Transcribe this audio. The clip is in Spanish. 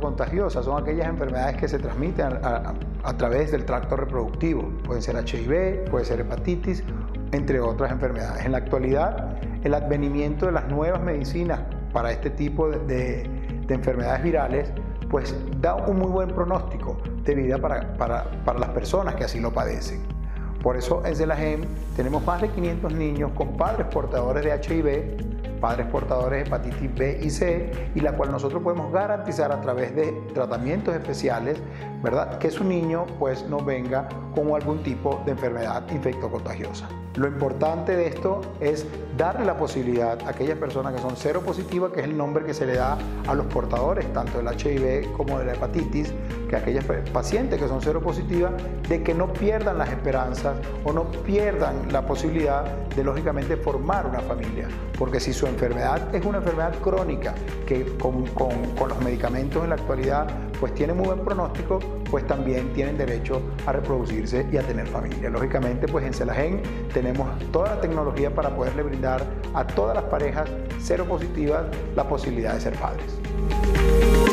contagiosas son aquellas enfermedades que se transmiten a, través del tracto reproductivo. Pueden ser HIV, puede ser hepatitis, entre otras enfermedades. En la actualidad, el advenimiento de las nuevas medicinas para este tipo de, de enfermedades virales pues da un muy buen pronóstico de vida para, las personas que así lo padecen. Por eso en Zelagem tenemos más de 500 niños con padres portadores de HIV padres portadores de hepatitis B y C y la cual nosotros podemos garantizar a través de tratamientos especiales, ¿verdad? Que su niño pues no venga con algún tipo de enfermedad infectocontagiosa. Lo importante de esto es darle la posibilidad a aquellas personas que son cero positivas, que es el nombre que se le da a los portadores tanto del HIV como de la hepatitis, que aquellas pacientes que son cero positivas, de que no pierdan las esperanzas o no pierdan la posibilidad de lógicamente formar una familia. Porque si su enfermedad es una enfermedad crónica, que con, los medicamentos en la actualidad pues tiene muy buen pronóstico, pues también tienen derecho a reproducirse y a tener familia. Lógicamente, pues en Celagen tenemos toda la tecnología para poderle brindar a todas las parejas cero positivas la posibilidad de ser padres.